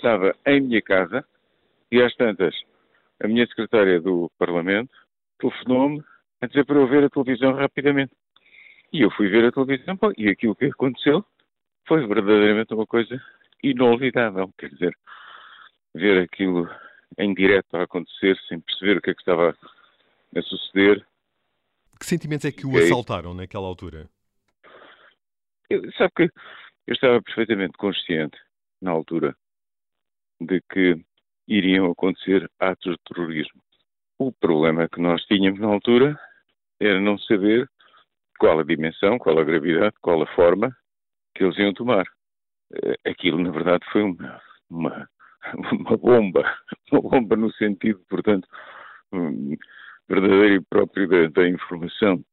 estava em minha casa e às tantas a minha secretária do Parlamento telefonou-me a dizer para eu ver a televisão rapidamente. E eu fui ver a televisão e aquilo que aconteceu foi verdadeiramente uma coisa inolvidável. Quer dizer, ver aquilo em direto a acontecer sem perceber o que é que estava a suceder. Que sentimentos é que o assaltaram naquela altura? Eu, sabe que eu estava perfeitamente consciente, na altura, de que iriam acontecer atos de terrorismo. O problema que nós tínhamos na altura era não saber qual a dimensão, qual a gravidade, qual a forma que eles iam tomar. Eh, aquilo, na verdade, foi uma, uma, uma bomba, uma bomba no sentido, portanto, hum, verdadeiro e próprio da, da informação.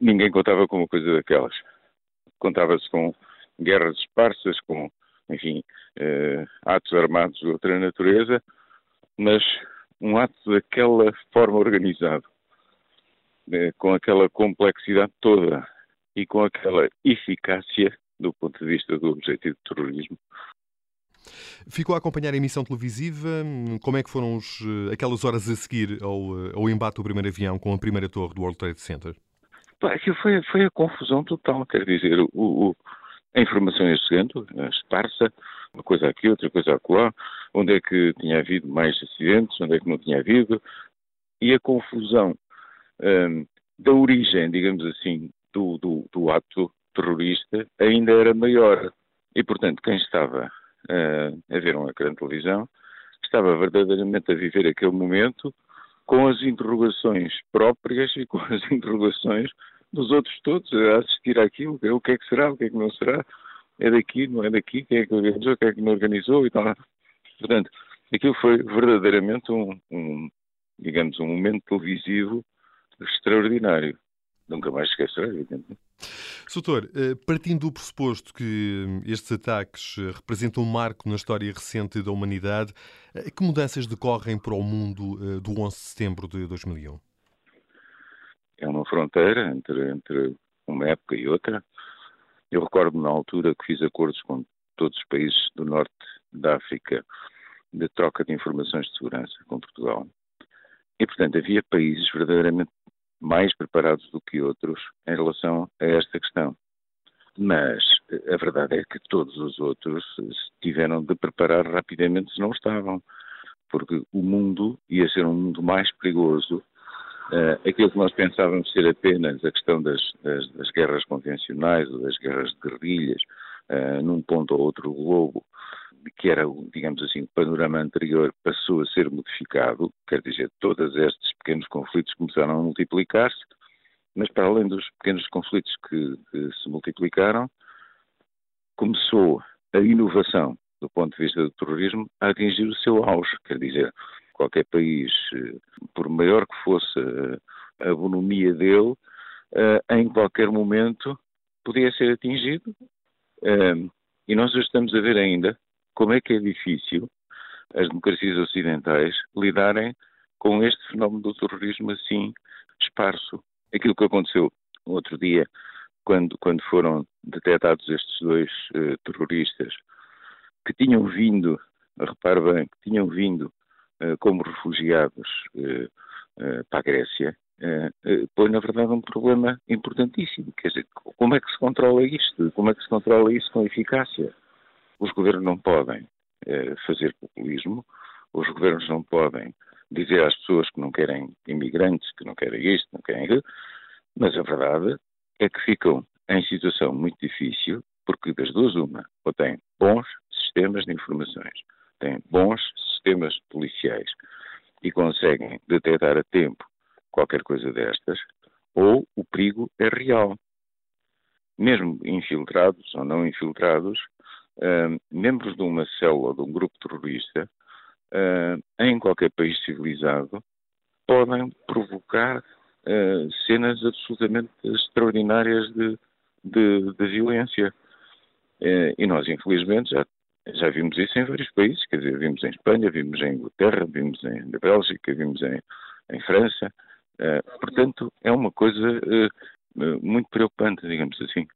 Ninguém contava com uma coisa daquelas. Contava-se com guerras esparsas, com, enfim, eh, atos armados de outra natureza, mas um ato daquela forma organizado, eh, com aquela complexidade toda e com aquela eficácia do ponto de vista do objetivo de terrorismo. Ficou a acompanhar a emissão televisiva. Como é que foram os, eh, aquelas horas a seguir ao, ao embate do primeiro avião com a primeira torre do World Trade Center? Aquilo foi, foi a confusão total, quer dizer, o, o, a informação ia chegando, esparsa, uma coisa aqui, outra coisa acolá, onde é que tinha havido mais acidentes, onde é que não tinha havido, e a confusão um, da origem, digamos assim, do, do, do, ato terrorista ainda era maior. E, portanto, quem estava uh, a ver um ecrã de televisão estava verdadeiramente a viver aquele momento com as interrogações próprias e com as interrogações dos outros todos a assistir àquilo, o que é que será, o que é que não será, é daqui, não é daqui, quem é que organizou, quem é que não organizou e tal. Portanto, aquilo foi verdadeiramente um, um digamos, um momento televisivo extraordinário. Nunca mais esquecerá, evidentemente. Soutor, eh, partindo do pressuposto que estes ataques eh, representam um marco na história recente da humanidade, eh, que mudanças decorrem para o mundo do 11 de setembro de 2001? Fronteira entre, entre uma época e outra. Eu recordo-me na altura que fiz acordos com todos os países do norte da África de troca de informações de segurança com Portugal. E, portanto, havia países verdadeiramente mais preparados do que outros em relação a esta questão. Mas a verdade é que todos os outros tiveram de preparar rapidamente se não estavam, porque o mundo ia ser um mundo mais perigoso. Uh, aquilo que nós pensávamos ser apenas a questão das, das, das guerras convencionais ou das guerras de guerrilhas uh, num ponto ou outro globo, que era, digamos assim, o panorama anterior passou a ser modificado, quer dizer, todos estes pequenos conflitos começaram a multiplicar-se, mas para além dos pequenos conflitos que, que, se multiplicaram, começou a inovação do ponto de vista do terrorismo a atingir o seu auge, quer dizer, qualquer país, eh, por maior que fosse a bonomia dele, eh, em qualquer momento podia ser atingido. Eh, e nós estamos a ver ainda como é que é difícil as democracias ocidentais lidarem com este fenómeno do terrorismo assim esparso. Aquilo que aconteceu outro dia, quando, quando foram detectados estes dois uh, terroristas, que tinham vindo, repare bem, que tinham vindo como refugiados uh, para a Grécia, põe na verdade um problema importantíssimo. Quer dizer, como é que se controla isto? Como é que se controla isso com eficácia? Os governos não podem eh, fazer populismo, os governos não podem dizer às pessoas que não querem imigrantes, que não querem isto, não querem aquilo, mas a verdade é que ficam em situação muito difícil, porque das duas uma, ou têm bons sistemas de informações, têm bons sistemas policiais e conseguem detectar a tempo qualquer coisa destas, ou o perigo é real. Mesmo infiltrados ou não infiltrados, uh, membros de uma célula, de um grupo terrorista, uh, em qualquer país civilizado, podem provocar uh, cenas absolutamente extraordinárias de, de, de violência. e nós, infelizmente, já, já vimos isso em vários países, quer dizer, vimos em Espanha, vimos em Inglaterra, vimos em na Bélgica, vimos em, em França. portanto, é uma coisa muito preocupante, digamos assim.